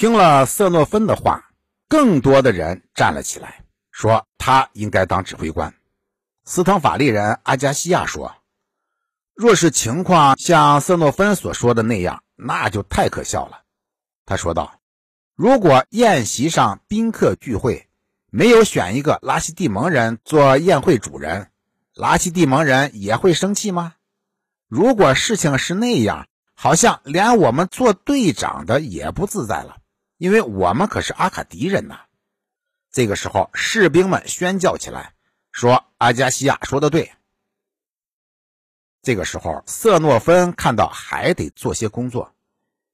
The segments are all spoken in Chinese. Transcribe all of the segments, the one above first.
听了瑟诺芬的话，更多的人站了起来，说他应该当指挥官。斯滕法利人阿加西亚说：“若是情况像瑟诺芬所说的那样，那就太可笑了。”他说道：“如果宴席上宾客聚会，没有选一个拉西蒂蒙人做宴会主人，拉西蒂蒙人也会生气吗？如果事情是那样，好像连我们做队长的也不自在了，因为我们可是阿卡迪人呐。”这个时候，士兵们宣叫起来。说阿加西亚说的对。这个时候，瑟诺芬看到还得做些工作，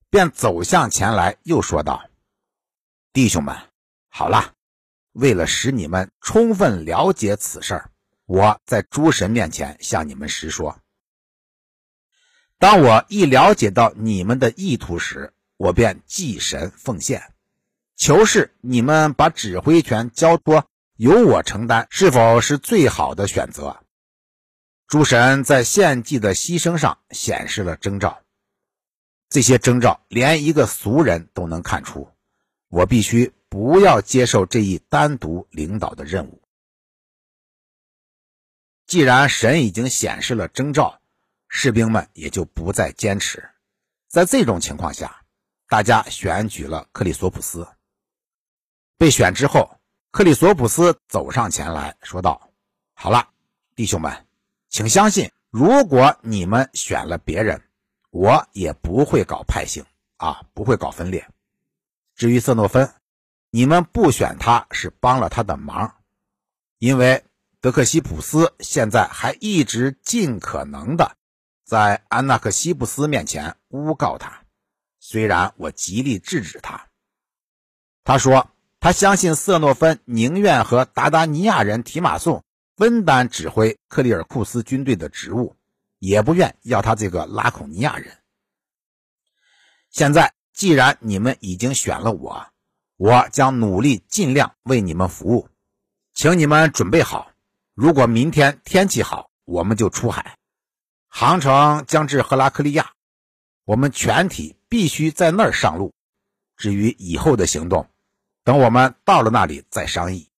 便走向前来，又说道：“弟兄们，好了，为了使你们充分了解此事儿，我在诸神面前向你们实说。当我一了解到你们的意图时，我便祭神奉献，求是你们把指挥权交托。”由我承担是否是最好的选择？诸神在献祭的牺牲上显示了征兆，这些征兆连一个俗人都能看出。我必须不要接受这一单独领导的任务。既然神已经显示了征兆，士兵们也就不再坚持。在这种情况下，大家选举了克里索普斯。被选之后。克里索普斯走上前来说道：“好了，弟兄们，请相信，如果你们选了别人，我也不会搞派性啊，不会搞分裂。至于瑟诺芬，你们不选他是帮了他的忙，因为德克西普斯现在还一直尽可能的在安纳克西布斯面前诬告他，虽然我极力制止他。他说。”他相信瑟诺芬宁愿和达达尼亚人提马颂分担指挥克里尔库斯军队的职务，也不愿要他这个拉孔尼亚人。现在既然你们已经选了我，我将努力尽量为你们服务，请你们准备好。如果明天天气好，我们就出海，航程将至赫拉克利亚，我们全体必须在那儿上路。至于以后的行动，等我们到了那里再商议。